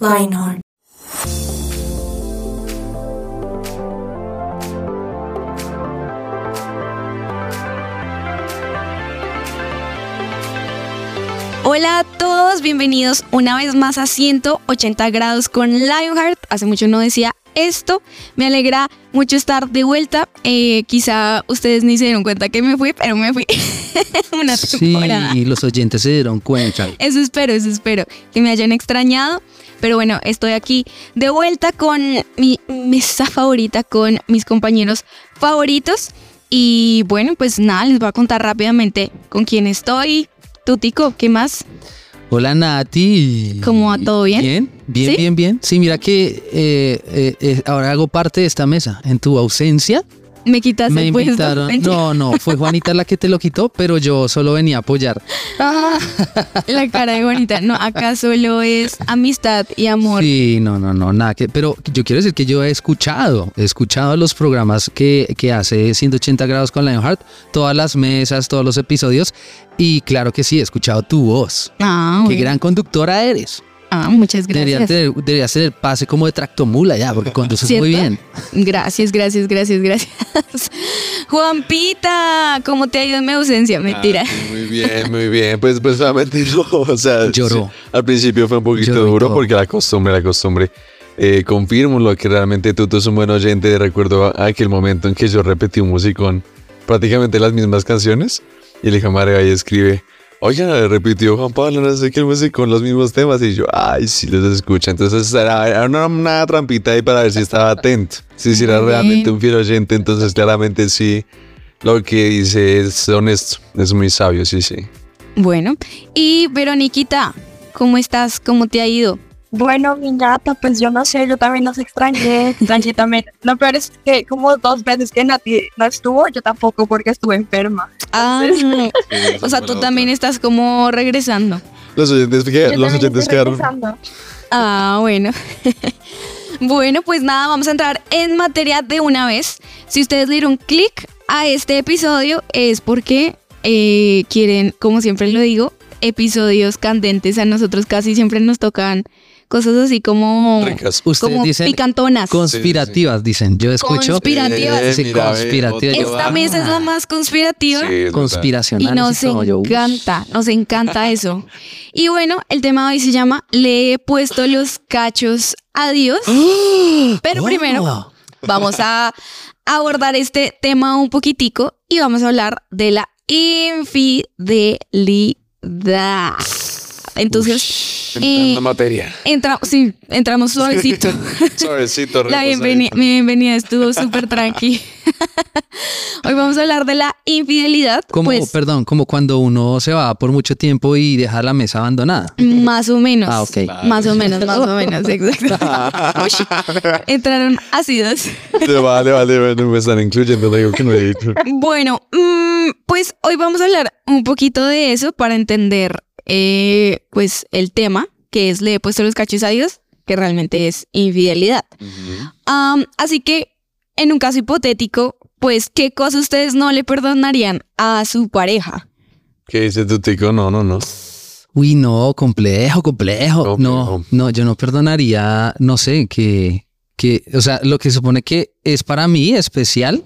Lionheart. Hola a todos, bienvenidos una vez más a 180 grados con Lionheart. Hace mucho no decía esto, me alegra mucho estar de vuelta. Eh, quizá ustedes ni se dieron cuenta que me fui, pero me fui una temporada. Sí, los oyentes se dieron cuenta. Eso espero, eso espero, que me hayan extrañado. Pero bueno, estoy aquí de vuelta con mi mesa favorita, con mis compañeros favoritos. Y bueno, pues nada, les voy a contar rápidamente con quién estoy. Tutico, ¿qué más? Hola Nati. ¿Cómo va? ¿Todo bien? Bien, bien, ¿Sí? bien, bien. Sí, mira que eh, eh, eh, ahora hago parte de esta mesa. En tu ausencia ¿Me quitas me invitaron. No, no, fue Juanita la que te lo quitó, pero yo solo venía a apoyar. Ah, la cara de bonita. No, acá solo es amistad y amor. Sí, no, no, no, nada que. Pero yo quiero decir que yo he escuchado, he escuchado los programas que, que hace 180 grados con Lionheart, todas las mesas, todos los episodios. Y claro que sí, he escuchado tu voz. Ah, Qué bueno. gran conductora eres. Ah, muchas Debería gracias. tener, debería ser el pase como de tractomula ya, porque conduces muy ¿Cierto? bien. Gracias, gracias, gracias, gracias. Juanpita, ¿cómo te ha ido en mi ausencia? Mentira. Ah, muy bien, muy bien. Pues, pues solamente no, o sea, Lloró. sí, al principio fue un poquito Lloró duro porque la costumbre, la costumbre. Eh, confirmo lo que realmente tú, tú eres un buen oyente. Recuerdo aquel momento en que yo repetí un musicón, prácticamente las mismas canciones. Y le dije a María y escribe, oiga, repitió Juan Pablo, no sé qué el musicón, los mismos temas. Y yo, ay, sí los escucha. Entonces era, era una, una trampita ahí para ver si estaba atento. Si, si era realmente un fiel oyente. Entonces claramente sí, lo que dice es honesto, es muy sabio, sí, sí. Bueno, y Veroniquita, ¿cómo estás? ¿Cómo te ha ido? Bueno, mi gata, pues yo no sé, yo también los extrañé. Nati también. Lo peor es que como dos veces que Nati no estuvo, yo tampoco porque estuve enferma. Ah, o sea, tú también estás como regresando. Los oyentes, que- los oyentes quedaron. Ah, bueno. bueno, pues nada, vamos a entrar en materia de una vez. Si ustedes le dieron clic a este episodio es porque eh, quieren, como siempre lo digo, episodios candentes. A nosotros casi siempre nos tocan cosas así como, Ricas. Ustedes como dicen picantonas. conspirativas, dicen. Yo escucho Conspirativas. Eh, Sí, mira, ve, conspirativas. otro- Esta mesa es la más conspirativa. Verdad. Y nos. Yo, encanta, nos encanta eso. Y bueno, el tema de hoy se llama Le he puesto los cachos a Dios. Pero primero vamos a abordar este tema un poquitico y vamos a hablar de la infidelidad. Entonces, Entrando eh, en materia. entra, sí, entramos suavecito. Suavecito, La bienvenida, mi bienvenida estuvo súper tranqui. Hoy vamos a hablar de la infidelidad. Como, pues, perdón, como cuando uno se va por mucho tiempo y deja la mesa abandonada. Más o menos. Ah, ok. Más o menos, más o menos, exacto. Uy, entraron ácidos. Vale, vale, bueno, me están incluyendo, digo que no he dicho. Bueno, mm, pues hoy vamos a hablar un poquito de eso para entender, eh, pues, el tema, que es le he puesto los cachos a Dios, que realmente es infidelidad. Así que, en un caso hipotético, pues, ¿qué cosa ustedes no le perdonarían a su pareja? ¿Qué dice tu tico? No, no, no. Uy, no, complejo, complejo. Complejo. No, no, yo no perdonaría, no sé, que, que, o sea, lo que supone que es para mí especial,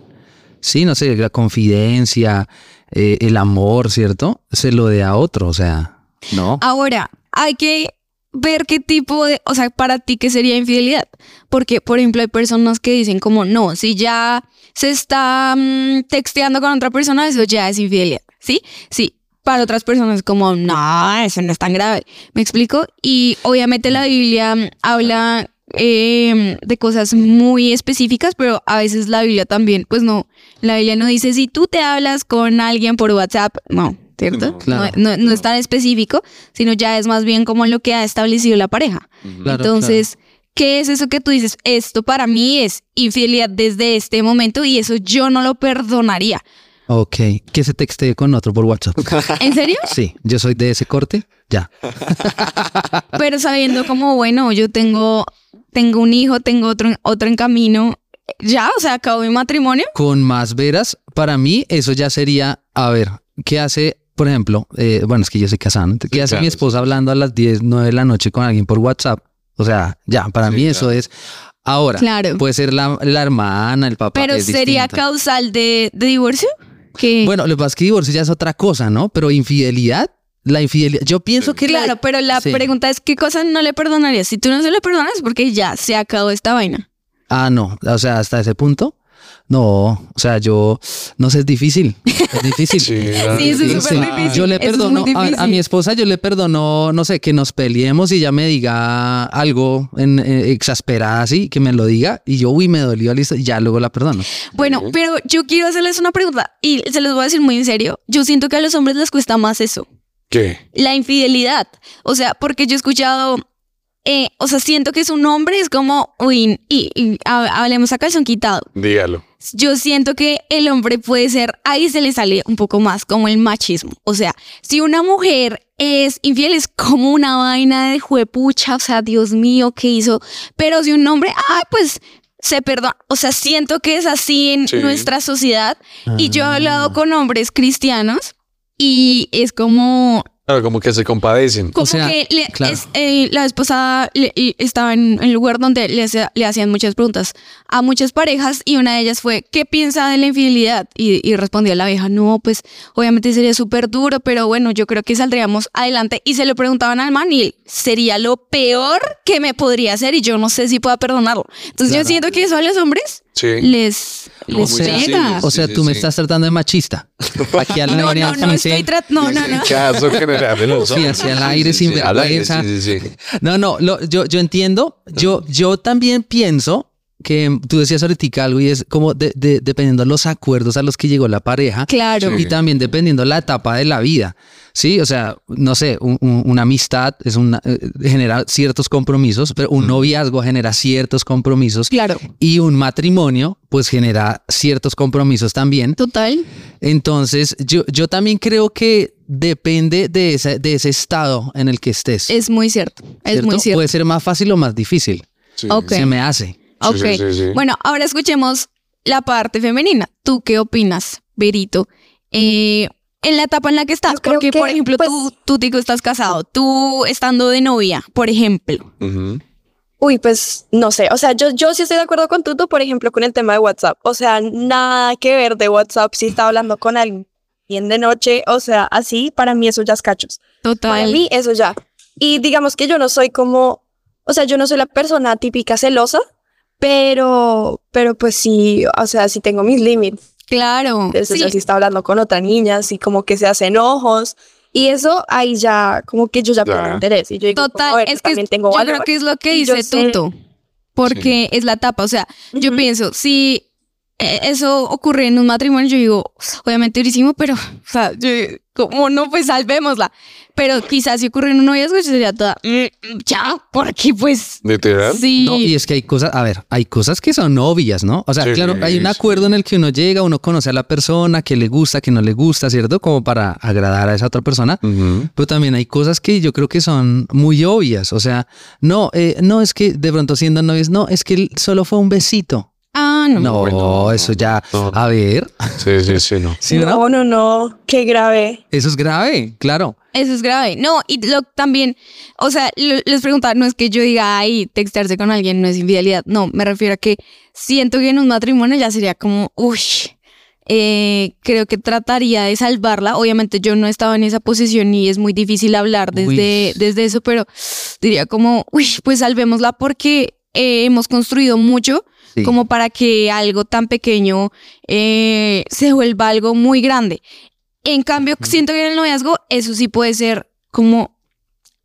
sí, no sé, la confidencia, eh, el amor, ¿cierto? Se lo dé a otro, o sea, no. Ahora, hay que ver qué tipo de, o sea, para ti qué sería infidelidad. Porque, por ejemplo, hay personas que dicen como, no, si ya se está mm, texteando con otra persona, eso ya es infidelidad. ¿Sí? Sí. Para otras personas como, no, eso no es tan grave. ¿Me explico? Y obviamente la Biblia habla eh, de cosas muy específicas, pero a veces la Biblia también, pues no, la Biblia no dice si tú te hablas con alguien por WhatsApp, no, ¿cierto? No, claro. no, no- no es tan específico, sino ya es más bien como lo que ha establecido la pareja. Claro, Entonces, ¿Qué es eso que tú dices? Esto para mí es infidelidad desde este momento y eso yo no lo perdonaría. Ok, que se textee con otro por WhatsApp. ¿En serio? Sí, yo soy de ese corte, ya. Pero sabiendo como, bueno, yo tengo, tengo un hijo, tengo otro, otro en camino, ya, o sea, acabó mi matrimonio. Con más veras, para mí eso ya sería, a ver, ¿qué hace, por ejemplo, eh, bueno, es que yo soy casado, ¿no? ¿qué Sí, hace claro, mi esposa hablando a las 10, 9 de la noche con alguien por WhatsApp? O sea, ya, para Sí, mí eso es... Ahora, Claro. puede ser la, la hermana, el papá. Pero es sería distinto. causal de, de divorcio. Que, Bueno, lo que pasa es que divorcio ya es otra cosa, ¿no? Pero infidelidad, la infidelidad, yo pienso que la- claro, pero la Sí. pregunta es, ¿qué cosas no le perdonarías? Si tú no se le perdonas, es porque ya se acabó esta vaina. Ah, no, o sea, hasta ese punto. No, o sea, yo, no sé, es difícil, es difícil. Sí, eso es súper difícil. Yo le es perdono a, mi esposa, yo le perdono, no sé, que nos peleemos y ella me diga algo en, eh, exasperada así, que me lo diga y yo, uy, me dolió, listo, y ya luego la perdono. Bueno, pero yo quiero hacerles una pregunta y se los voy a decir muy en serio. Yo siento que a los hombres les cuesta más eso. ¿Qué? la infidelidad. O sea, porque yo he escuchado, eh, o sea, siento que es un hombre, es como, uy, y, y ha- hablemos a calzón quitado. Dígalo. Yo siento que el hombre puede ser, ahí se le sale un poco más como el machismo. O sea, si una mujer es infiel, es como una vaina de juepucha, o sea, Dios mío, ¿qué hizo? Pero si un hombre, ay, pues se perdona. O sea, siento que es así en Sí. nuestra sociedad. Y yo he Ah. hablado con hombres cristianos y es como, Claro, como que se compadecen. como sea, que le- claro. es, eh, la vez pasada le- y estaba en el lugar donde le, le hacían muchas preguntas a muchas parejas y una de ellas fue, ¿qué piensa de la infidelidad? Y, y respondía la vieja, no, pues obviamente sería súper duro, pero bueno, yo creo que saldríamos adelante. Y se lo preguntaban al man y sería lo peor que me podría hacer y yo no sé si pueda perdonarlo. Entonces yo Claro. siento que eso a los hombres Sí. les, Muy. O sea, sí, tú me sí. estás tratando de machista. Aquí al No, no, no, dice- estoy tratando, no, no, no. Caso general de los Sí, hacia el aire sin sí, al aire, vergüenza. Sí, sí, sí. No, no, lo- yo, yo entiendo. Yo, yo también pienso que tú decías ahorita algo y es como de- de- dependiendo de los acuerdos a los que llegó la pareja. Claro. Y también dependiendo la etapa de la vida. Sí, o sea, no sé, un- un- una amistad es una, eh, genera ciertos compromisos, pero un noviazgo genera ciertos compromisos Claro, y un matrimonio pues genera ciertos compromisos también. total. Entonces, yo, yo también creo que depende de ese, de ese estado en el que estés. Es muy cierto, es ¿cierto? muy cierto. Puede ser más fácil o más difícil. Sí. Ok. Se me hace. Ok. sí, sí, sí. Bueno, ahora escuchemos la parte femenina. ¿Tú qué opinas, Berito? Eh, en la etapa en la que estás, Yo porque, que, por ejemplo, pues- tú, tú, Tico, estás casado, tú estando de novia, por ejemplo. Ujú. Uy, pues no sé, o sea, yo, yo sí estoy de acuerdo con Tuto, por ejemplo, con el tema de WhatsApp. O sea, nada que ver de WhatsApp si está hablando con alguien bien de noche, o sea, así, para mí eso ya es cachos. Para Total. mí eso ya. Y digamos que yo no soy como, o sea, yo no soy la persona típica celosa, pero, pero pues sí, o sea, sí tengo mis límites. Claro. Entonces, sí. así está hablando con otra niña, así como que se hacen ojos. Y eso ahí ya, como que yo ya pierdo interés. Y yo digo, Total, ver, es yo que también tengo yo valor. creo que es lo que y yo dice sé- Tuto, porque es la etapa. O sea, yo pienso, si eso ocurre en un matrimonio, yo digo, obviamente durísimo, pero, o sea, yo, como no, pues salvémosla. Pero quizás si ocurre en un noviazgo, yo sería toda, "Mm, mm, ya, porque pues, ¿Literal? sí. No, y es que hay cosas, a ver, hay cosas que son obvias, ¿no? O sea, Sí, claro, hay un acuerdo en el que uno llega, uno conoce a la persona, que le gusta, que no le gusta, ¿cierto? Como para agradar a esa otra persona. Pero también hay cosas que yo creo que son muy obvias. O sea, no, eh, no es que de pronto siendo novios, no, es que él solo fue un besito. Ah, no. No, Bueno, eso ya, no. a ver, Sí, sí, sí, no. ¿sí, no, no, no, qué grave. Eso es grave, claro. Eso es grave. No, y lo, también, o sea, lo- les preguntaba, no es que yo diga, ay, textearse con alguien no es infidelidad. No, me refiero a que siento que en un matrimonio ya sería como, uy, eh, creo que trataría de salvarla. Obviamente yo no estaba en esa posición y es muy difícil hablar desde, Uy. desde eso, pero diría como, uy, pues salvémosla porque eh, hemos construido mucho Sí. como para que algo tan pequeño eh, se vuelva algo muy grande. En cambio, siento que en el noviazgo eso sí puede ser como,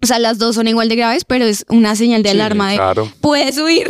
o sea, las dos son igual de graves, pero es una señal de Sí, alarma de Claro. puedes huir.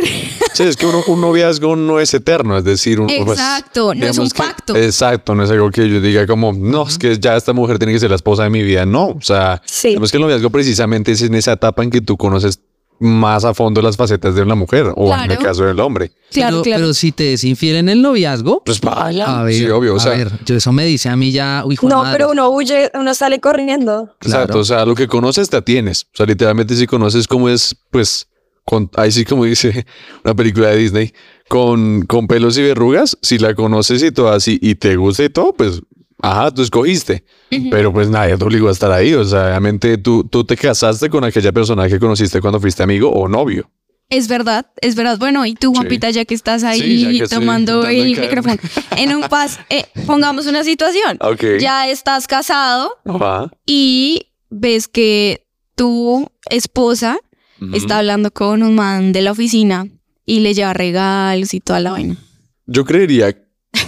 Sí, es que uno- un noviazgo no es eterno, es decir, un, pues, Exacto, no es un que- pacto. exacto, no es algo que yo diga como, no, es que ya esta mujer tiene que ser la esposa de mi vida. No, o sea, Sí. digamos que el noviazgo precisamente es en esa etapa en que tú conoces más a fondo las facetas de una mujer o en el caso del hombre. Claro, pero, claro. pero si te es infiel en el noviazgo, Pues vaya. a ver, sí, obvio. O a sea, ver, yo eso me dice a mí ya, hijo No, madre. pero uno huye, uno sale corriendo. Exacto, Claro. o sea, lo que conoces te atienes. O sea, literalmente si conoces cómo es, pues, con, ahí sí como dice una película de Disney, con, con pelos y verrugas, si la conoces y todo así y te gusta y todo, pues, ajá, tú escogiste. Pero pues nadie te obligó a estar ahí. O sea, obviamente tú, tú te casaste con aquella persona que conociste cuando fuiste amigo o novio. Es verdad, es verdad. Bueno, y tú, Juanpita, ya que estás ahí Sí, que tomando el micrófono, en un pas, eh, pongamos una situación. Ok. Ya estás casado Ajá. y ves que tu esposa está hablando con un man de la oficina y le lleva regalos y toda la vaina. Yo creería,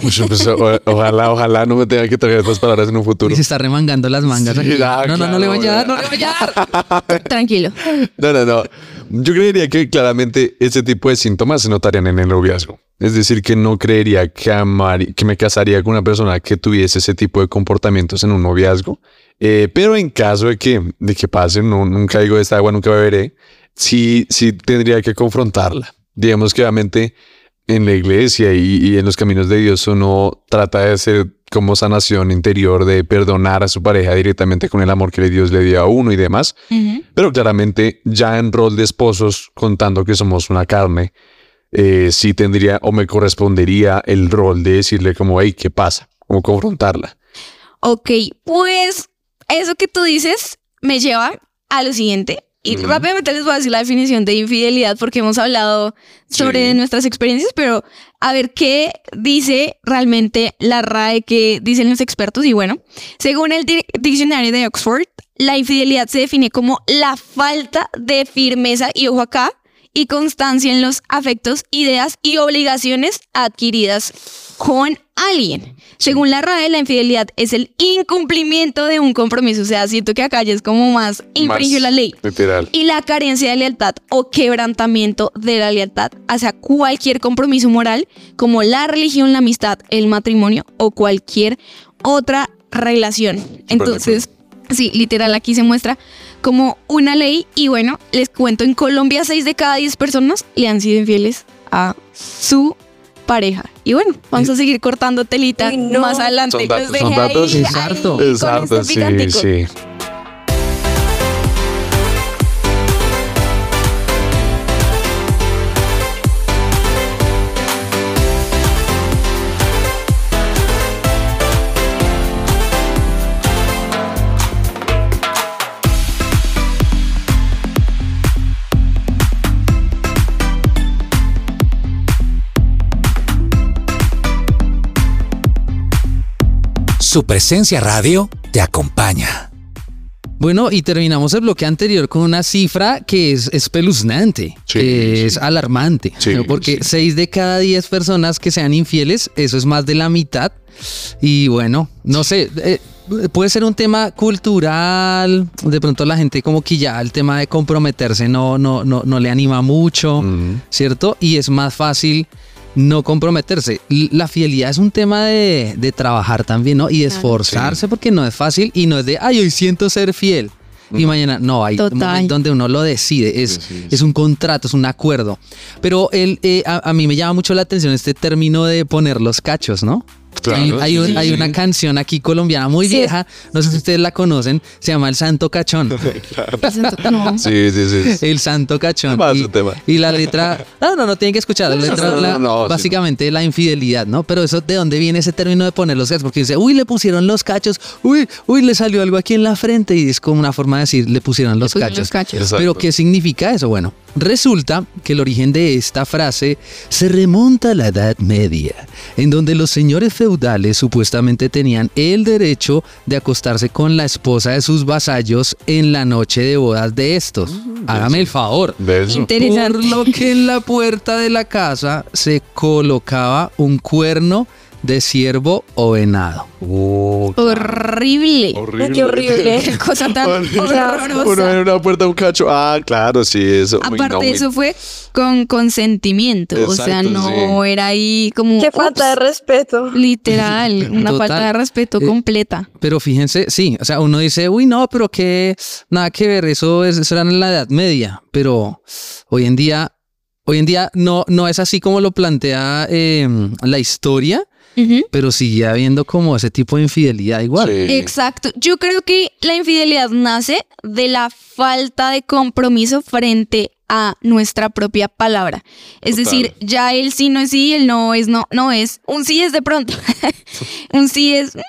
pues, pues, o- ojalá, ojalá no me tenga que traer estas palabras en un futuro. Y se está remangando las mangas. Sí, aquí. ah, no, no, no le vaya a dar, no le vaya a dar. Tranquilo. No, no, no. Yo creería que claramente ese tipo de síntomas se notarían en el noviazgo. Es decir, que no creería que, amar, que me casaría con una persona que tuviese ese tipo de comportamientos en un noviazgo. Eh, pero en caso de que, de que pase, no, nunca digo de esta agua, nunca beberé, sí, sí tendría que confrontarla. Digamos que obviamente en la iglesia y, y en los caminos de Dios uno trata de hacer como sanación interior, de perdonar a su pareja directamente con el amor que Dios le dio a uno y demás. Pero claramente ya en rol de esposos, contando que somos una carne, eh, sí tendría o me correspondería el rol de decirle como, hey, ¿qué pasa? Como confrontarla. Ok, pues eso que tú dices me lleva a lo siguiente. Y rápidamente les voy a decir la definición de infidelidad porque hemos hablado sobre Sí. nuestras experiencias, pero a ver qué dice realmente la RAE que dicen los expertos. Y bueno, según el di- diccionario de Oxford, la infidelidad se define como la falta de firmeza, y ojo acá, y constancia en los afectos, ideas y obligaciones adquiridas con alguien. Según la RAE, la infidelidad es el incumplimiento de un compromiso. O sea, siento que acá ya es como más infringir Más la ley. Literal. Y la carencia de lealtad o quebrantamiento de la lealtad hacia cualquier compromiso moral, como la religión, la amistad, el matrimonio o cualquier otra relación. Entonces, sí, literal, aquí se muestra como una ley. Y bueno, les cuento, en Colombia 6 de cada 10 personas le han sido infieles a su pareja. Y bueno, vamos a seguir cortando telita Uy, no. más adelante. Son Los datos, dejé son datos. ahí- Es harto. este sí, sí. Su presencia radio te acompaña. Bueno, y terminamos el bloque anterior con una cifra que es espeluznante, Sí, que sí. es alarmante, Sí, ¿no? porque sí. 6 de cada 10 personas que sean infieles, eso es más de la mitad. Y bueno, no sé, eh, puede ser un tema cultural, de pronto la gente como que ya el tema de comprometerse no, no, no, no le anima mucho. ¿cierto? Y es más fácil no comprometerse. La fidelidad es un tema de, de trabajar también, ¿no? Y de esforzarse porque no es fácil y no es de, ay, hoy siento ser fiel. Y mañana, no, hay un Total. momento donde uno lo decide, es, Sí, sí, es un contrato, es un acuerdo. Pero el, eh, a, a mí me llama mucho la atención este término de poner los cachos, ¿no? Claro, hay hay sí, un- sí, hay sí. una canción aquí colombiana muy Sí. vieja, no sé si ustedes la conocen, se llama El Santo Cachón. No. Sí, sí, sí. El Santo Cachón. Y, su tema. y la letra. No, no, no tienen que escuchar. La letra, no, la- no, no, sí. básicamente la infidelidad, ¿no? Pero eso, ¿de dónde viene ese término de poner los cachos? Porque dice, uy, le pusieron los cachos, uy, uy, le salió algo aquí en la frente. Y es como una forma de decir, le pusieron los pusieron cachos. los cachos. Exacto. Pero, ¿qué significa eso? Bueno, resulta que el origen de esta frase se remonta a la Edad Media, en donde los señores feudales supuestamente tenían el derecho de acostarse con la esposa de sus vasallos en la noche de bodas de estos. Hágame el favor. De eso. Interesante. Por lo que en la puerta de la casa se colocaba un cuerno de ciervo o venado. Oh, Horrible. horrible. Qué horrible. Qué cosa tan Horrible. Uno horrorosa. en una puerta un cacho. Ah, claro, sí, eso. Aparte, no, muy- eso fue con consentimiento. o sea, no era ahí como. Qué falta de respeto. Literal, una Total. falta de respeto Eh, completa. Pero fíjense, sí, o sea, uno dice, uy, no, pero que nada que ver, eso, es, eso era en la Edad Media, pero hoy en día, hoy en día no, no es así como lo plantea eh, la historia, Pero sigue habiendo como ese tipo de infidelidad igual. Sí. Exacto. Yo creo que la infidelidad nace de la falta de compromiso frente a nuestra propia palabra. Es Total. decir, ya el sí no es sí, el no es no, no es. Un sí es de pronto. un sí es mm,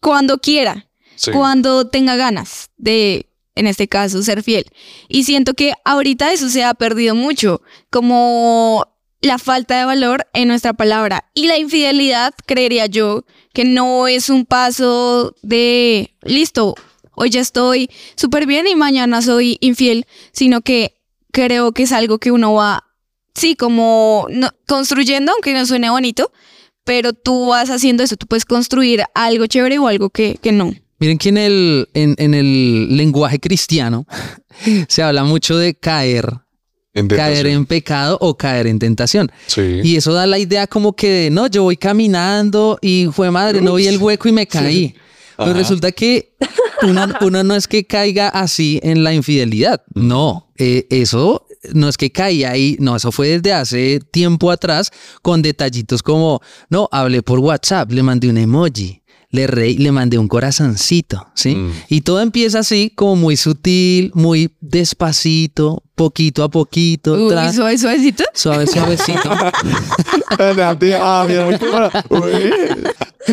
cuando quiera, Sí. cuando tenga ganas de, en este caso, ser fiel. Y siento que ahorita eso se ha perdido mucho, como la falta de valor en nuestra palabra. Y la infidelidad, creería yo, que no es un paso de, listo, hoy ya estoy súper bien y mañana soy infiel, sino que creo que es algo que uno va, sí, como no- construyendo, aunque no suene bonito, pero tú vas haciendo eso, tú puedes construir algo chévere o algo que, que no. Miren que en el, en, en el lenguaje cristiano se habla mucho de caer, En caer en pecado o caer en tentación. Sí. Y eso da la idea como que, de, no, yo voy caminando y fue madre, no vi el hueco y me caí. Pero Ajá. resulta que uno, uno no es que caiga así en la infidelidad. No, eh, eso no es que caía ahí, no, eso fue desde hace tiempo atrás con detallitos como, no, hablé por WhatsApp, le mandé un emoji. Le reí, le mandé un corazoncito, ¿sí? Mm. Y todo empieza así, como muy sutil, muy despacito, poquito a poquito, Uy, tra- suave, suavecito. suave, suavecito.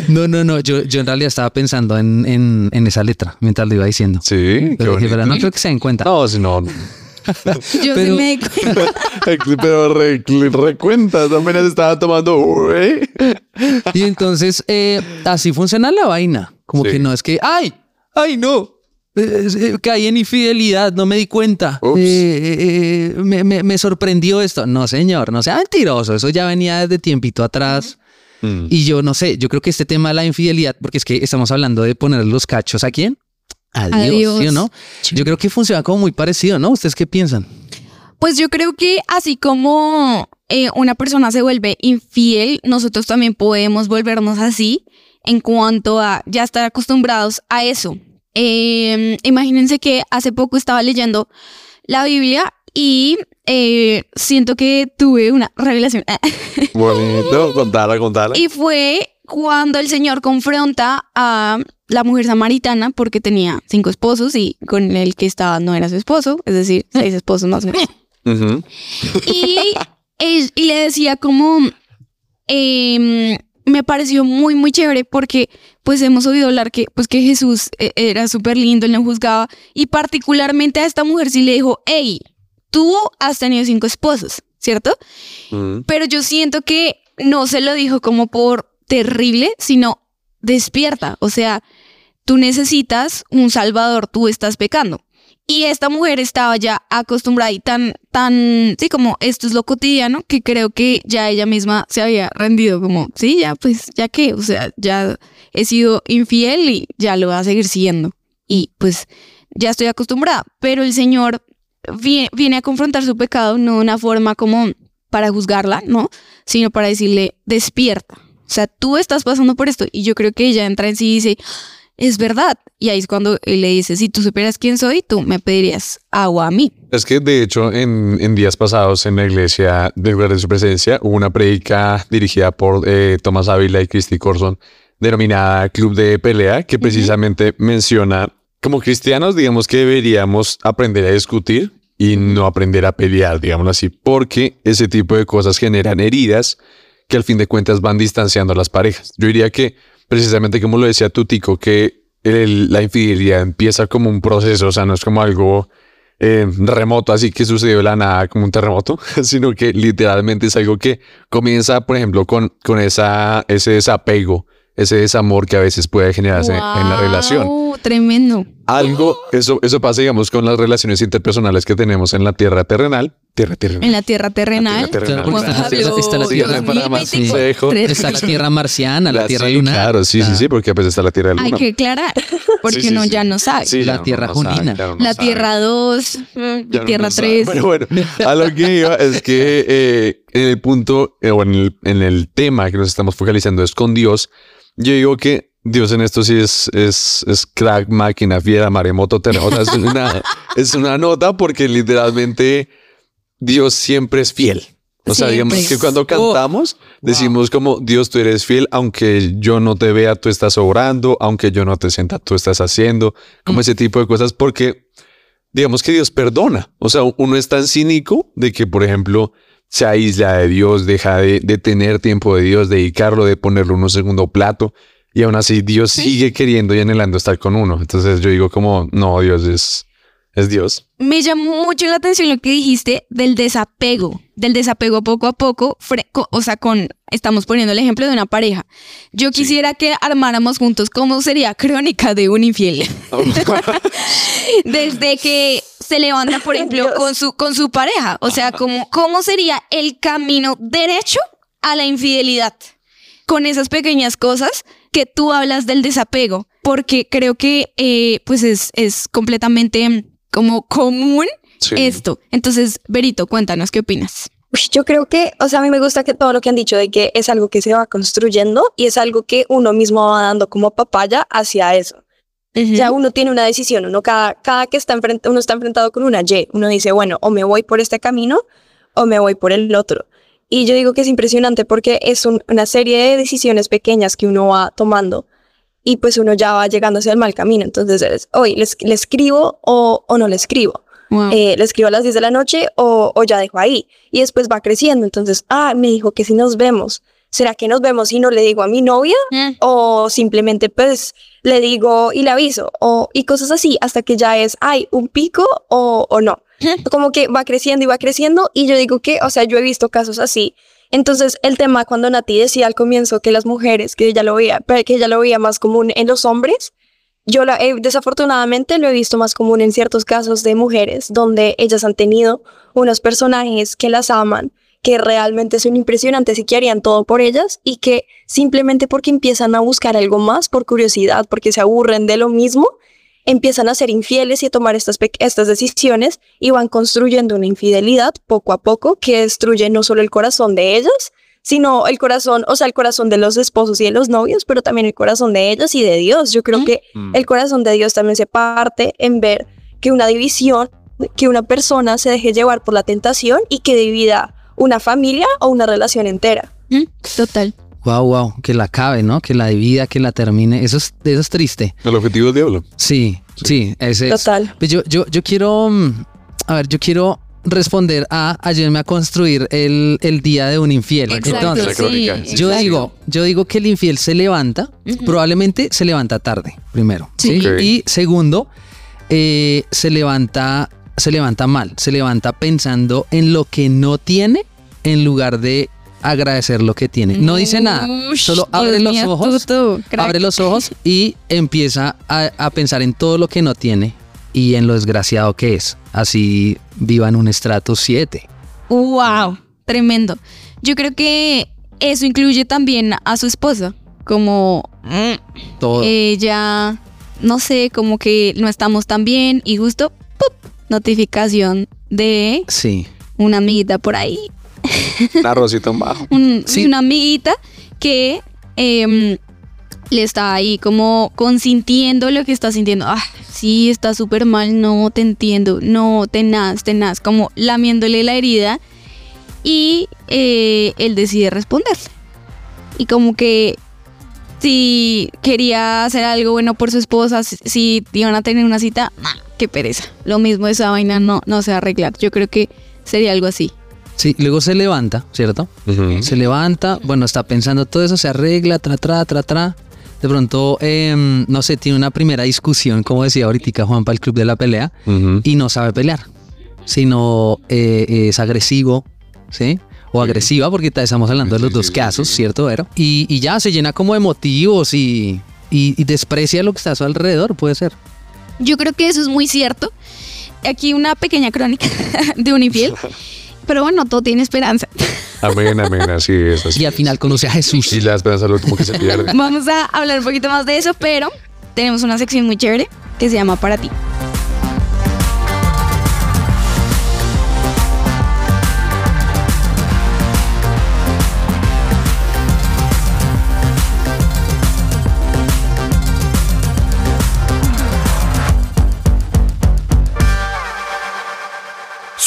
No, no, no, yo, yo en realidad estaba pensando en, en, en esa letra mientras lo iba diciendo. Sí, qué Pero dije, bonito. "Pero no creo que se den cuenta. No, si no. Yo Pero- sí me di cuenta. Pero re- recuenta, también se estaba tomando. uy. Y entonces, eh, así funciona la vaina. Como Sí. que no es que, ¡ay! ¡ay, no! Eh, eh, caí en infidelidad, no me di cuenta. Eh, eh, eh, me, me- me sorprendió esto. No, señor, no sea mentiroso. Eso ya venía desde tiempito atrás. Mm. Y yo no sé, yo creo que este tema de la infidelidad, porque es que estamos hablando de poner los cachos a quién? A Dios, A Dios. ¿sí o no? Yo creo que funciona como muy parecido, ¿no? ¿Ustedes qué piensan? Pues yo creo que así como eh, una persona se vuelve infiel, nosotros también podemos volvernos así en cuanto a ya estar acostumbrados a eso. Eh, imagínense que hace poco estaba leyendo la Biblia y eh, siento que tuve una revelación. Bonito, contala, contala. Y fue cuando el Señor confronta a la mujer samaritana porque tenía cinco esposos y con el que estaba no era su esposo, es decir, seis esposos más o menos. Y, le decía como, em, me pareció muy, muy chévere porque pues hemos oído hablar que, pues, que Jesús eh, era súper lindo, él no juzgaba. Y particularmente a esta mujer sí le dijo, hey, tú has tenido cinco esposos, ¿cierto? Pero yo siento que no se lo dijo como por terrible, sino despierta. O sea, tú necesitas un salvador, tú estás pecando. Y esta mujer estaba ya acostumbrada y tan, tan, sí, como esto es lo cotidiano, que creo que ya ella misma se había rendido, como, sí, ya, pues, ya que, o sea, ya he sido infiel y ya lo voy a seguir siendo. Y pues, ya estoy acostumbrada. Pero el Señor viene, viene a confrontar su pecado, no de una forma como para juzgarla, ¿no? Sino para decirle, despierta. O sea, tú estás pasando por esto. Y yo creo que ella entra en sí y dice, es verdad. Y ahí es cuando él le dice, si tú supieras quién soy, tú me pedirías agua a mí. Es que de hecho en, en días pasados en la iglesia del lugar de su presencia hubo una predica dirigida por eh, Tomás Ávila y Christy Corson denominada Club de Pelea que precisamente menciona como cristianos digamos que deberíamos aprender a discutir y no aprender a pelear, digámoslo así, porque ese tipo de cosas generan heridas que al fin de cuentas van distanciando a las parejas. Yo diría que precisamente como lo decía Tutico, que la infidelidad empieza como un proceso, o sea, no es como algo eh, remoto, así que sucedió la nada como un terremoto, sino que literalmente es algo que comienza, por ejemplo, con, con esa, ese desapego, ese desamor que a veces puede generarse en la relación. Tremendo. Algo, eso, eso pasa, digamos, con las relaciones interpersonales que tenemos en la tierra terrenal, Tierra, tierra. en la tierra terrenal. tierra terrenal. Claro, Juan está- Pablo está la tierra- 2024. Está la tierra marciana, la, La- tierra sí, lunar. Claro, sí, sí, sí, porque pues está la tierra luna. Hay que aclarar, porque Sí, sí, uno sí. ya no sabe. Sí, La no- tierra no sabe, junina. claro, no la sabe. tierra 2, Ya no tierra lo sabe. 3. Pero bueno, a lo que iba es que eh, en el punto, eh, o en el, en el tema que nos estamos focalizando es con Dios, yo digo que Dios en esto sí es, es, es crack, máquina, fiera, maremoto, terremoto. Es una, es una nota porque literalmente Dios siempre es fiel. O sea, digamos que cuando cantamos, decimos como Dios tú eres fiel, aunque yo no te vea, tú estás obrando, aunque yo no te sienta, tú estás haciendo, como ese tipo de cosas, porque digamos que Dios perdona. O sea, uno es tan cínico de que, por ejemplo, se aísla de Dios, deja de, de tener tiempo de Dios, dedicarlo, de ponerlo en un segundo plato, y aún así Dios sigue queriendo y anhelando estar con uno. Entonces yo digo como, no, Dios es, es Dios. Me llamó mucho la atención lo que dijiste del desapego, del desapego poco a poco, o sea, con, estamos poniendo el ejemplo de una pareja. Yo quisiera que armáramos juntos cómo sería crónica de un infiel. Desde que se levanta, por ejemplo, Dios. con su, con su pareja. O sea, ¿cómo, ¿cómo sería el camino derecho a la infidelidad? Con esas pequeñas cosas que tú hablas del desapego, porque creo que eh, pues es, es completamente como común Sí. esto. Entonces, Berito, cuéntanos qué opinas. Yo creo que, o sea, a mí me gusta que todo lo que han dicho de que es algo que se va construyendo y es algo que uno mismo va dando como papaya hacia eso. Ya uno tiene una decisión, uno cada, cada que está enfrente, uno está enfrentado con una Y, uno dice, bueno, o me voy por este camino o me voy por el otro. Y yo digo que es impresionante porque es un- una serie de decisiones pequeñas que uno va tomando y pues uno ya va llegando hacia el mal camino. Entonces es, hoy le, le escribo o, o no le escribo. Wow. Eh, le escribo a las 10 de la noche o, o ya dejo ahí. Y después va creciendo. Entonces, ah, me dijo que si nos vemos, ¿será que nos vemos y no le digo a mi novia? Mm. O simplemente pues le digo y le aviso. O, y cosas así hasta que ya es, ay, un pico o, o no. Como que va creciendo y va creciendo. Y yo digo que, o sea, yo he visto casos así. Entonces, el tema cuando Nati decía al comienzo que las mujeres, que ella lo veía, que ella lo veía más común en los hombres, yo la, he- desafortunadamente lo he visto más común en ciertos casos de mujeres donde ellas han tenido unos personajes que las aman, que realmente son impresionantes y que harían todo por ellas y que simplemente porque empiezan a buscar algo más por curiosidad, porque se aburren de lo mismo, empiezan a ser infieles y a tomar estas, estas decisiones y van construyendo una infidelidad poco a poco que destruye no solo el corazón de ellas, sino el corazón, o sea, el corazón de los esposos y de los novios, pero también el corazón de ellas y de Dios. Yo creo que Mm. el corazón de Dios también se parte en ver que una división, que una persona se deje llevar por la tentación y que divida una familia o una relación entera. Total. Wow, wow, que la acabe, ¿no? Que la divida, que la termine. Eso es, eso es triste. El objetivo del diablo. Sí, sí, ese es. Total. Pues yo, yo, yo quiero, mm, a ver, yo quiero responder a ayúdenme a construir el, el día de un infiel. Exacto. Entonces, sí, sí. yo exacto. digo, yo digo que el infiel se levanta, probablemente se levanta tarde, primero. Sí. ¿sí? Y segundo, eh, se levanta, se levanta mal, se levanta pensando en lo que no tiene en lugar de agradecer lo que tiene. No dice nada, Ush, solo abre los ojos, abre los ojos y empieza a, a pensar en todo lo que no tiene y en lo desgraciado que es. Así viva en un estrato 7. Wow, tremendo. Yo creo que eso incluye también a su esposa, como mm, Todo. ella, no sé, como que no estamos tan bien y justo, ¡pup! notificación de sí. una amiguita por ahí, Una rosita en bajo. un- Sí. una amiguita que em, le está ahí como consintiendo lo que está sintiendo. Ah, sí, está súper mal, no te entiendo, no, tenaz, tenaz, como lamiéndole la herida y eh, él decide responder. Y como que si quería hacer algo bueno por su esposa, si, si iban a tener una cita, nah, qué pereza. Lo mismo esa vaina no, no se va a arreglar. Yo creo que sería algo así. Sí, luego se levanta, ¿cierto? Se levanta, bueno, está pensando todo eso, se arregla, tra, tra, tra, tra. De pronto, em, no sé, tiene una primera discusión, como decía ahorita Juan para el club de la pelea, y no sabe pelear, sino eh, es agresivo, ¿sí? O agresiva, porque ta- estamos hablando de los Sí, dos sí, casos, sí. ¿cierto, Vero? Y, y ya se llena como de motivos y, y, y desprecia lo que está a su alrededor, puede ser. Yo creo que eso es muy cierto. Aquí una pequeña crónica de un infiel. Pero bueno, todo tiene esperanza. Amén, amén, así es. Así Y al final conoce a Jesús. Y la esperanza es lo último que se pierde. Vamos a hablar un poquito más de eso, pero tenemos una sección muy chévere que se llama Para ti.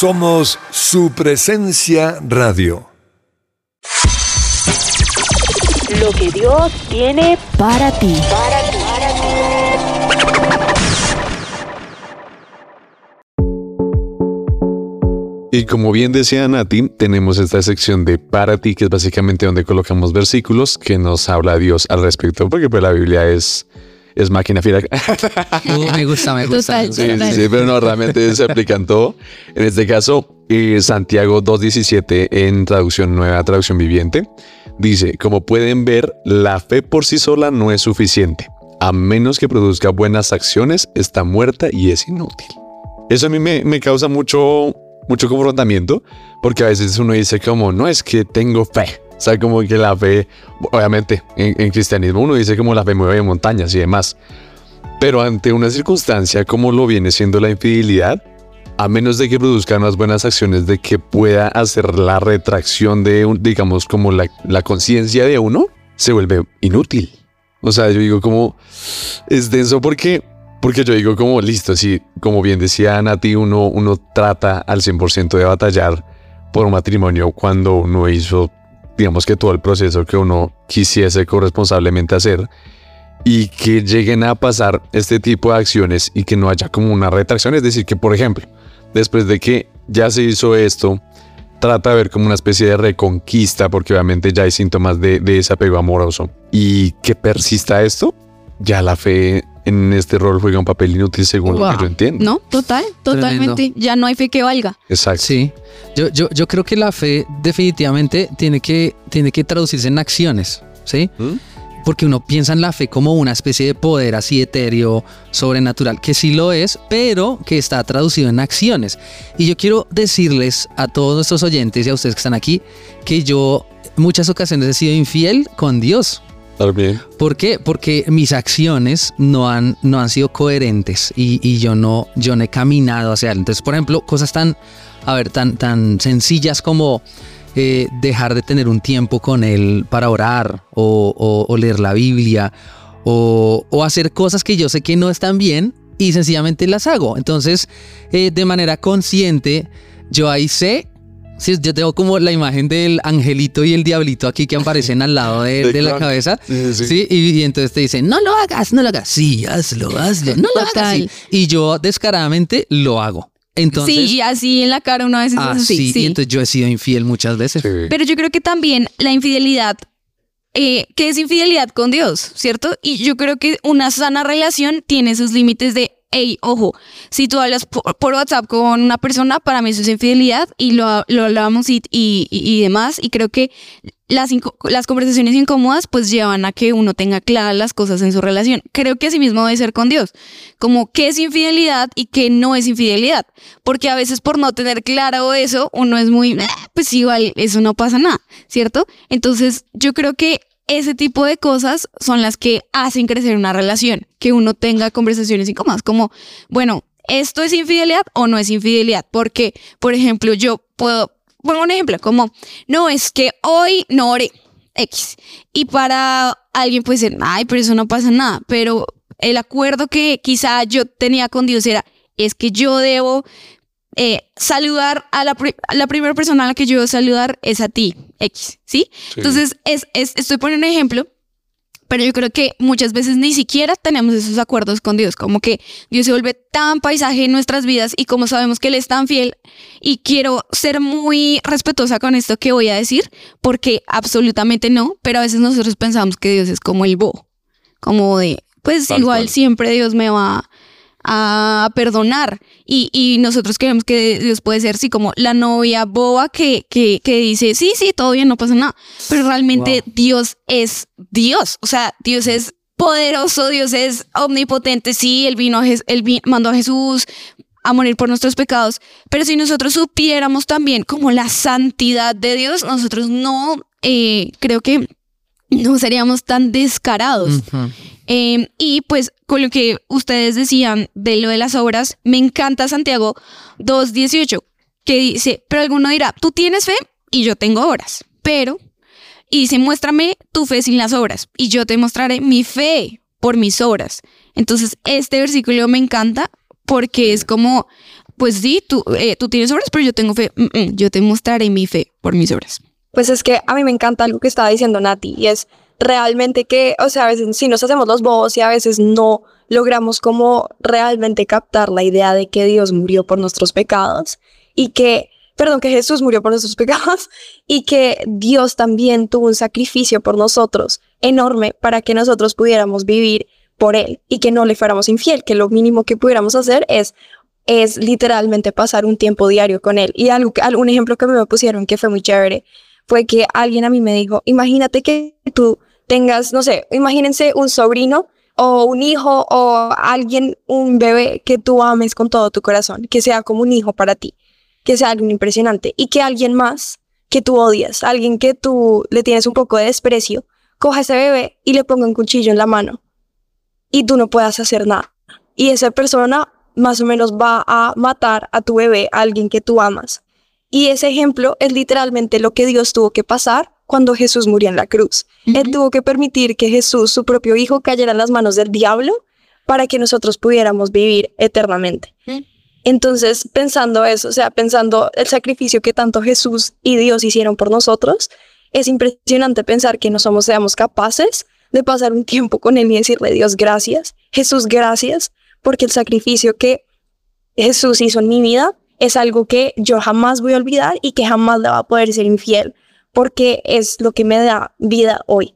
Somos su presencia radio. Lo que Dios tiene para ti. Y como bien decía Nati, tenemos esta sección de para ti, que es básicamente donde colocamos versículos que nos habla Dios al respecto, porque pues la Biblia es, es máquina fiera. Uh, me gusta, me gusta. Total. Sí, sí, sí, pero no, realmente se aplican todo. En este caso, eh, Santiago 2.17 en traducción nueva, traducción viviente, dice, como pueden ver, la fe por sí sola no es suficiente. A menos que produzca buenas acciones, está muerta y es inútil. Eso a mí me, me causa mucho, mucho confrontamiento, porque a veces uno dice como, no es que tengo fe. O sea, como que la fe, obviamente, en, en cristianismo uno dice como la fe mueve montañas y demás. Pero ante una circunstancia como lo viene siendo la infidelidad, a menos de que produzca unas buenas acciones de que pueda hacer la retracción de, un- digamos, como la, la conciencia de uno, se vuelve inútil. O sea, yo digo como, es denso porque, porque yo digo como, listo, si, como bien decía Nati, uno, uno trata al 100% de batallar por un matrimonio cuando uno hizo, digamos que todo el proceso que uno quisiese corresponsablemente hacer y que lleguen a pasar este tipo de acciones y que no haya como una retracción. Es decir, que por ejemplo, después de que ya se hizo esto, trata de ver como una especie de reconquista, porque obviamente ya hay síntomas de, de desapego amoroso, y que persista esto, ya la fe en este rol juega un papel inútil según lo Wow. que yo entiendo. No, total, totalmente. Ya no hay fe que valga. Exacto. Sí, yo, yo, yo creo que la fe definitivamente tiene que, tiene que traducirse en acciones, ¿sí? ¿Mm? Porque uno piensa en la fe como una especie de poder así etéreo, sobrenatural, que sí lo es, pero que está traducido en acciones. Y yo quiero decirles a todos nuestros oyentes y a ustedes que están aquí, que yo en muchas ocasiones he sido infiel con Dios. También. ¿Por qué? Porque mis acciones no han, no han sido coherentes y, y yo, no, yo no he caminado hacia él. Entonces, por ejemplo, cosas tan, a ver, tan, tan sencillas como eh, dejar de tener un tiempo con él para orar o, leer la Biblia o, o hacer cosas que yo sé que no están bien y sencillamente las hago. Entonces, eh, de manera consciente, yo ahí sé. Sí, yo tengo como la imagen del angelito y el diablito aquí que aparecen al lado de, De de la cabeza. Sí, sí, sí. Sí, y, y entonces te dicen, no lo hagas, no lo hagas. Sí, hazlo, hazlo, no lo hagas. Sí. Y yo descaradamente lo hago. Entonces, sí, y así en la cara uno a veces es así, así. y sí. entonces yo he sido infiel muchas veces. Sí. Pero yo creo que también la infidelidad, eh, que es infidelidad con Dios, ¿cierto? Y yo creo que una sana relación tiene sus límites de, hey, ojo, si tú hablas por, WhatsApp con una persona, para mí eso es infidelidad y lo, lo hablamos y, demás. Y creo que las, las conversaciones incómodas pues llevan a que uno tenga claras las cosas en su relación. Creo que así mismo debe ser con Dios, como qué es infidelidad y qué no es infidelidad, porque a veces por no tener claro eso, uno es muy, "Ah, pues igual eso no pasa nada, ¿cierto? Entonces yo creo que ese tipo de cosas son las que hacen crecer una relación, que uno tenga conversaciones incómodas, como, bueno, ¿esto es infidelidad o no es infidelidad? Porque, por ejemplo, yo puedo, pongo un ejemplo, como, no, es que hoy no oré, X. Y para alguien puede ser, ay, pero eso no pasa nada, pero el acuerdo que quizá yo tenía con Dios era, es que yo debo eh, saludar a la, pri- a la primera persona a la que yo debo saludar es a ti, X, ¿sí? Entonces, es, es- estoy poniendo un ejemplo, pero yo creo que muchas veces ni siquiera tenemos esos acuerdos con Dios, como que Dios se vuelve tan paisaje en nuestras vidas y como sabemos que Él es tan fiel, y quiero ser muy respetuosa con esto que voy a decir, porque absolutamente no, pero a veces nosotros pensamos que Dios es como el bo, como de, pues Tal igual cual. siempre Dios me va a perdonar. Y, y nosotros creemos que Dios puede ser así como la novia boba que, que, que dice, sí, sí, todo bien, no pasa nada. Pero realmente Dios es Dios. O sea, Dios es poderoso, Dios es omnipotente. Sí, él vino a él vi- mandó a Jesús a morir por nuestros pecados, pero si nosotros supiéramos también como la santidad de Dios, nosotros no, eh, creo que no seríamos tan descarados. Ujú. Eh, y pues con lo que ustedes decían de lo de las obras, me encanta Santiago 2.18, que dice, pero alguno dirá, tú tienes fe y yo tengo obras, pero, y dice, muéstrame tu fe sin las obras y yo te mostraré mi fe por mis obras. Entonces, este versículo me encanta porque es como, pues sí, tú, eh, tú tienes obras, pero yo tengo fe, Mm, mm, yo te mostraré mi fe por mis obras. Pues es que a mí me encanta algo que estaba diciendo Nati y es realmente que, o sea, a veces sí nos hacemos los bobos y a veces no logramos como realmente captar la idea de que Dios murió por nuestros pecados y que, perdón, que Jesús murió por nuestros pecados y que Dios también tuvo un sacrificio por nosotros enorme para que nosotros pudiéramos vivir por Él y que no le fuéramos infiel, que lo mínimo que pudiéramos hacer es es literalmente pasar un tiempo diario con él. Y algo, que- un ejemplo que me pusieron que fue muy chévere fue que alguien a mí me dijo, imagínate que tú tengas, no sé, imagínense un sobrino o un hijo o alguien, un bebé que tú ames con todo tu corazón, que sea como un hijo para ti, que sea alguien impresionante y que alguien más que tú odias, alguien que tú le tienes un poco de desprecio, coja ese bebé y le ponga un cuchillo en la mano y tú no puedas hacer nada. Y esa persona más o menos va a matar a tu bebé, a alguien que tú amas. Y ese ejemplo es literalmente lo que Dios tuvo que pasar cuando Jesús murió en la cruz. Él tuvo que permitir que Jesús, su propio hijo, cayera en las manos del diablo para que nosotros pudiéramos vivir eternamente. Entonces, pensando eso, o sea, pensando el sacrificio que tanto Jesús y Dios hicieron por nosotros, es impresionante pensar que no somos, seamos capaces de pasar un tiempo con Él y decirle, Dios, gracias, Jesús, gracias, porque el sacrificio que Jesús hizo en mi vida es algo que yo jamás voy a olvidar y que jamás le va a poder ser infiel, porque es lo que me da vida hoy.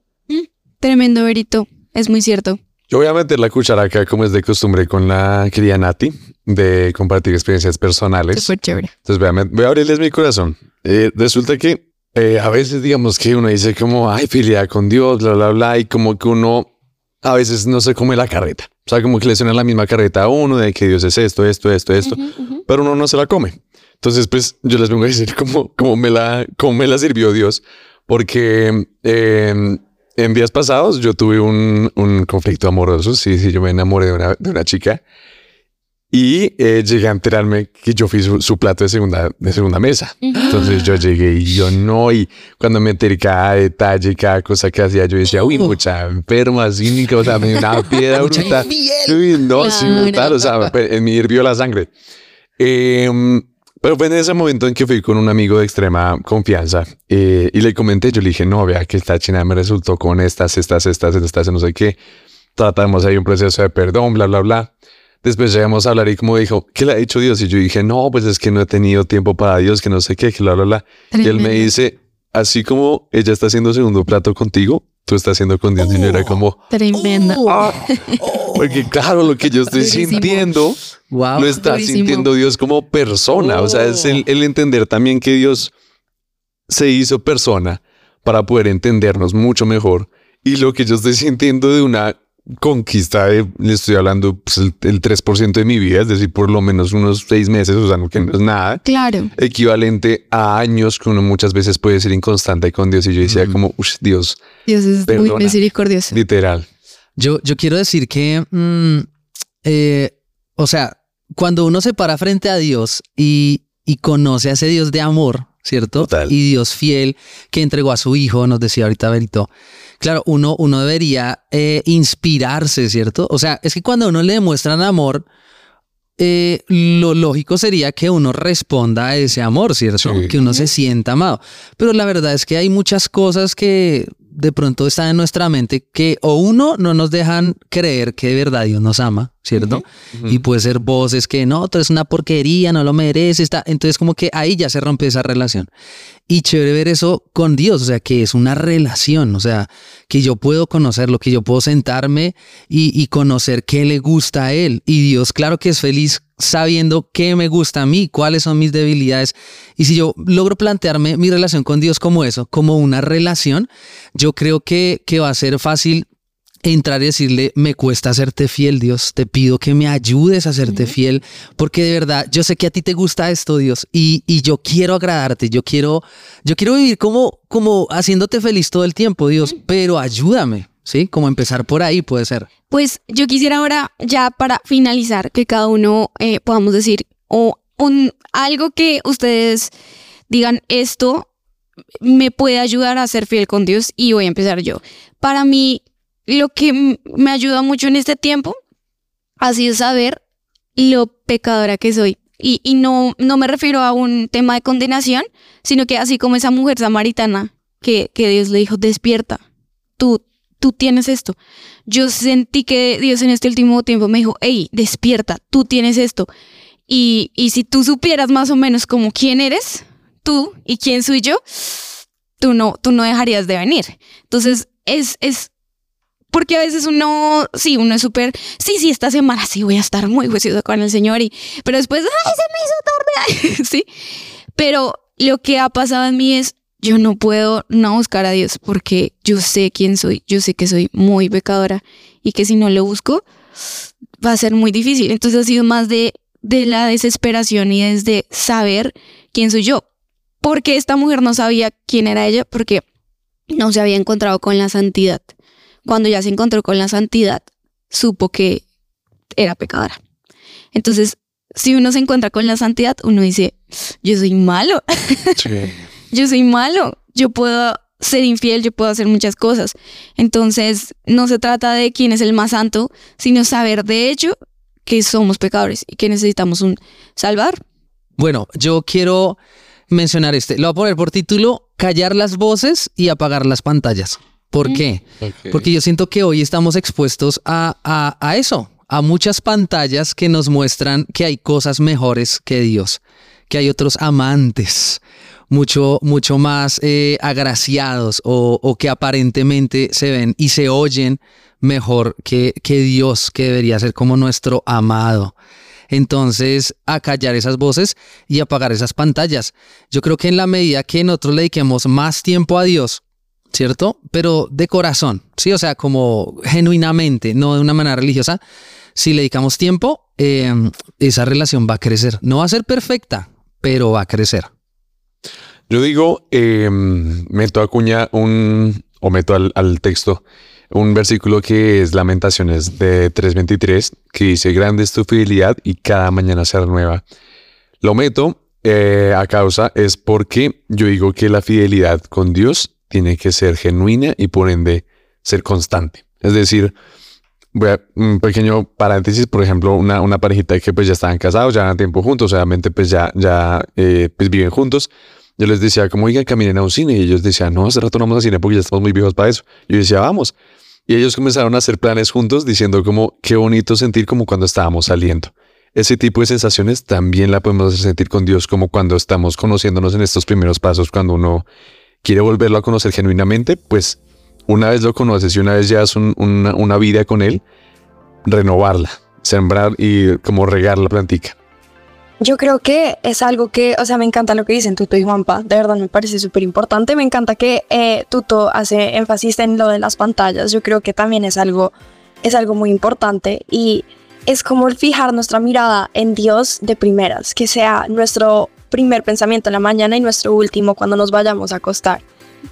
Tremendo, Berito, es muy cierto. Yo voy a meter la cuchara acá, como es de costumbre, con la querida Nati, de compartir experiencias personales. Súper chévere. Entonces, voy a, voy a abrirles mi corazón. Eh, resulta que eh, a veces, digamos que uno dice como, ay, fidelidad con Dios, bla, bla, bla, y como que uno a veces no se come la carreta. O sea, como que le suena la misma carreta a uno de que Dios es esto, esto, esto, esto, pero uno no se la come. Entonces, pues yo les vengo a decir cómo, cómo, me, la, cómo me la sirvió Dios, porque eh, en días pasados yo tuve un, un conflicto amoroso. Sí, sí, yo me enamoré de una, de una chica y eh, llegué a enterarme que yo fui su, su plato de segunda, de segunda mesa. Entonces yo llegué y yo no, y cuando me enteré cada detalle, cada cosa que hacía, yo decía, uy, mucha enferma, cínica, o sea, me dio una piedra brutal. Uy, no, sí, Claro. brutal, o sea, pe- en mí hirvió la sangre. Em, pero fue en ese momento en que fui con un amigo de extrema confianza eh, y le comenté, yo le dije, no, vea que esta china me resultó con estas, estas, estas, estas, no sé qué. Tratamos ahí un proceso de perdón, bla, bla, bla. Después llegamos a hablar y como dijo, ¿qué le ha dicho Dios? Y yo dije, no, pues es que no he tenido tiempo para Dios, que no sé qué, que bla, bla, bla. Y él me dice, así como ella está haciendo segundo plato contigo, tú estás haciendo con Dios. Y yo era como, Tremenda. "Ah". porque claro, lo que yo estoy Durísimo. sintiendo Wow. lo está durísimo. sintiendo Dios como persona. O sea, es el, el entender también que Dios se hizo persona para poder entendernos mucho mejor. Y lo que yo estoy sintiendo de una conquista de, le estoy hablando, pues, el, el 3% de mi vida, es decir, por lo menos unos seis meses, o sea, no, que no es nada, Claro. equivalente a años que uno muchas veces puede ser inconstante con Dios. Y yo decía como, "Ush, Dios, Dios es muy misericordioso. literal. Yo, yo quiero decir que, mm, eh, o sea, cuando uno se para frente a Dios y, y conoce a ese Dios de amor, ¿cierto? Total. Y Dios fiel que entregó a su hijo, nos decía ahorita Berito. Claro, uno, uno debería eh, inspirarse, ¿cierto? O sea, es que cuando a uno le demuestran amor, eh, lo lógico sería que uno responda a ese amor, ¿cierto? Sí. Que uno se sienta amado. Pero la verdad es que hay muchas cosas que de pronto están en nuestra mente que o uno no nos dejan creer que de verdad Dios nos ama, ¿cierto? Y puede ser voces que no, tú eres una porquería, no lo mereces, está. Entonces como que ahí ya se rompe esa relación. Y chévere ver eso con Dios, o sea, que es una relación, o sea, que yo puedo conocerlo, que yo puedo sentarme y, y conocer qué le gusta a Él. Y Dios, claro que es feliz sabiendo qué me gusta a mí, cuáles son mis debilidades. Y si yo logro plantearme mi relación con Dios como eso, como una relación, yo creo que, que va a ser fácil entrar y decirle, me cuesta hacerte fiel, Dios, te pido que me ayudes a hacerte fiel, porque de verdad, yo sé que a ti te gusta esto, Dios, y, y yo quiero agradarte, yo quiero, yo quiero vivir como, como haciéndote feliz todo el tiempo, Dios, pero ayúdame, ¿sí? Como empezar por ahí puede ser. Pues yo quisiera ahora, ya para finalizar, que cada uno eh, podamos decir o un, algo que ustedes digan esto me puede ayudar a ser fiel con Dios y voy a empezar yo. Para mí, lo que me ayuda mucho en este tiempo ha sido saber lo pecadora que soy. Y, y no, no me refiero a un tema de condenación, sino que así como esa mujer samaritana que, que Dios le dijo, despierta, tú, tú tienes esto. Yo sentí que Dios en este último tiempo me dijo, hey, despierta, tú tienes esto. Y, y si tú supieras más o menos como quién eres, tú y quién soy yo, tú no, tú no dejarías de venir. Entonces, es, es, porque a veces uno, sí, uno es súper, sí, sí, esta semana sí voy a estar muy juicioso con el Señor, y, pero después, ay, se me hizo tarde, sí. Pero lo que ha pasado en mí es, yo no puedo no buscar a Dios porque yo sé quién soy, yo sé que soy muy pecadora y que si no lo busco va a ser muy difícil. Entonces ha sido más de, de la desesperación y desde saber quién soy yo. Porque esta mujer no sabía quién era ella porque no se había encontrado con la santidad. Cuando ya se encontró con la santidad, supo que era pecadora. Entonces, si uno se encuentra con la santidad, uno dice, yo soy malo, yo soy malo, yo puedo ser infiel, yo puedo hacer muchas cosas. Entonces, no se trata de quién es el más santo, sino saber de hecho que somos pecadores y que necesitamos un salvar. Bueno, yo quiero mencionar este. Lo voy a poner por título, callar las voces y apagar las pantallas. ¿Por qué? Porque yo siento que hoy estamos expuestos a, a, a eso, a muchas pantallas que nos muestran que hay cosas mejores que Dios, que hay otros amantes, mucho, mucho más eh, agraciados o, o que aparentemente se ven y se oyen mejor que, que Dios, que debería ser como nuestro amado. Entonces, a callar esas voces y apagar esas pantallas. Yo creo que en la medida que nosotros le dediquemos más tiempo a Dios, ¿cierto? Pero de corazón, ¿sí? O sea, como genuinamente, no de una manera religiosa. Si le dedicamos tiempo, eh, esa relación va a crecer. No va a ser perfecta, pero va a crecer. Yo digo, eh, meto a cuña un, o meto al, al texto un versículo que es Lamentaciones de 3.23, que dice, grande es tu fidelidad y cada mañana se renueva. Lo meto eh, a causa es porque yo digo que la fidelidad con Dios tiene que ser genuina y por ende ser constante. Es decir, voy a un pequeño paréntesis, por ejemplo, una, una parejita que pues ya estaban casados, ya dan tiempo juntos, obviamente pues ya, ya eh, pues viven juntos. Yo les decía, como oigan, caminen a un cine. Y ellos decían, no, hace rato no vamos a cine porque ya estamos muy viejos para eso. Yo decía, vamos. Y ellos comenzaron a hacer planes juntos diciendo como, qué bonito sentir como cuando estábamos saliendo. Ese tipo de sensaciones también la podemos hacer sentir con Dios como cuando estamos conociéndonos en estos primeros pasos, cuando uno quiere volverlo a conocer genuinamente, pues una vez lo conoces y una vez llevas un- una, una vida con Él, renovarla, sembrar y como regar la plantica. Yo creo que es algo que, o sea, me encanta lo que dicen Tuto y Juanpa, de verdad me parece súper importante. Me encanta que eh, Tuto hace énfasis en lo de las pantallas. Yo creo que también es algo, es algo muy importante y es como el fijar nuestra mirada en Dios de primeras, que sea nuestro primer pensamiento en la mañana y nuestro último cuando nos vayamos a acostar.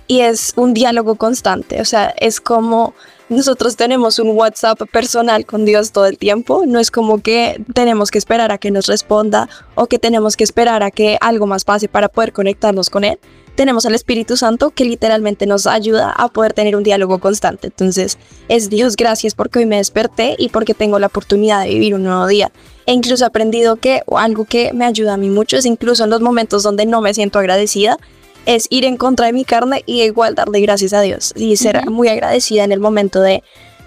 Y es un diálogo constante, o sea, es como nosotros tenemos un WhatsApp personal con Dios todo el tiempo. No es como que tenemos que esperar a que nos responda o que tenemos que esperar a que algo más pase para poder conectarnos con Él. Tenemos al Espíritu Santo que literalmente nos ayuda a poder tener un diálogo constante. Entonces, es Dios, gracias porque hoy me desperté y porque tengo la oportunidad de vivir un nuevo día. E incluso he aprendido que o algo que me ayuda a mí mucho es incluso en los momentos donde no me siento agradecida, es ir en contra de mi carne y igual darle gracias a Dios y ser muy agradecida en el momento de,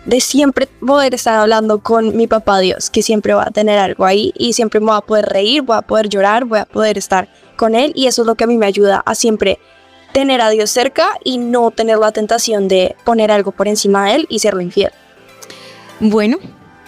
de siempre poder estar hablando con mi papá Dios, que siempre va a tener algo ahí y siempre me voy a poder reír, voy a poder llorar, voy a poder estar con él y eso es lo que a mí me ayuda a siempre tener a Dios cerca y no tener la tentación de poner algo por encima de él y serlo infiel. Bueno,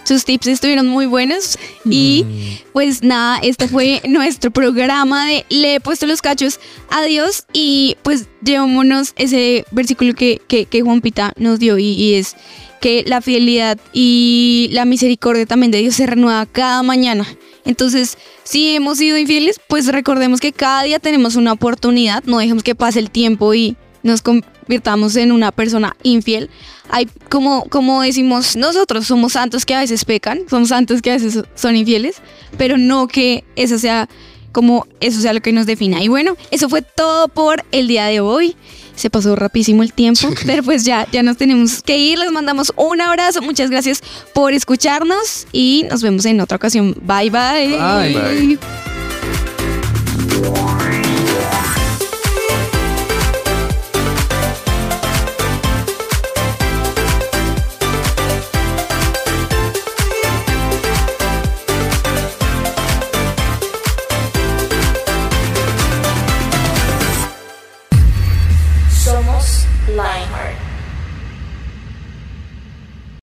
Sus tips estuvieron muy buenos. Y pues nada, este fue nuestro programa de Le he puesto los cachos a Dios. Y pues llevémonos ese versículo que, que, que Juan Pita nos dio y, y es que la fidelidad y la misericordia también de Dios se renueva cada mañana. Entonces, si hemos sido infieles, pues recordemos que cada día tenemos una oportunidad, no dejemos que pase el tiempo y nos convirtamos en una persona infiel. Hay, como, como decimos nosotros, somos santos que a veces pecan, somos santos que a veces son infieles, pero no que eso sea como eso sea lo que nos defina. Y bueno, eso fue todo por el día de hoy. Se pasó rapidísimo el tiempo, pero pues ya, ya nos tenemos que ir. Les mandamos un abrazo. Muchas gracias por escucharnos y nos vemos en otra ocasión. Bye bye. Bye. Bye.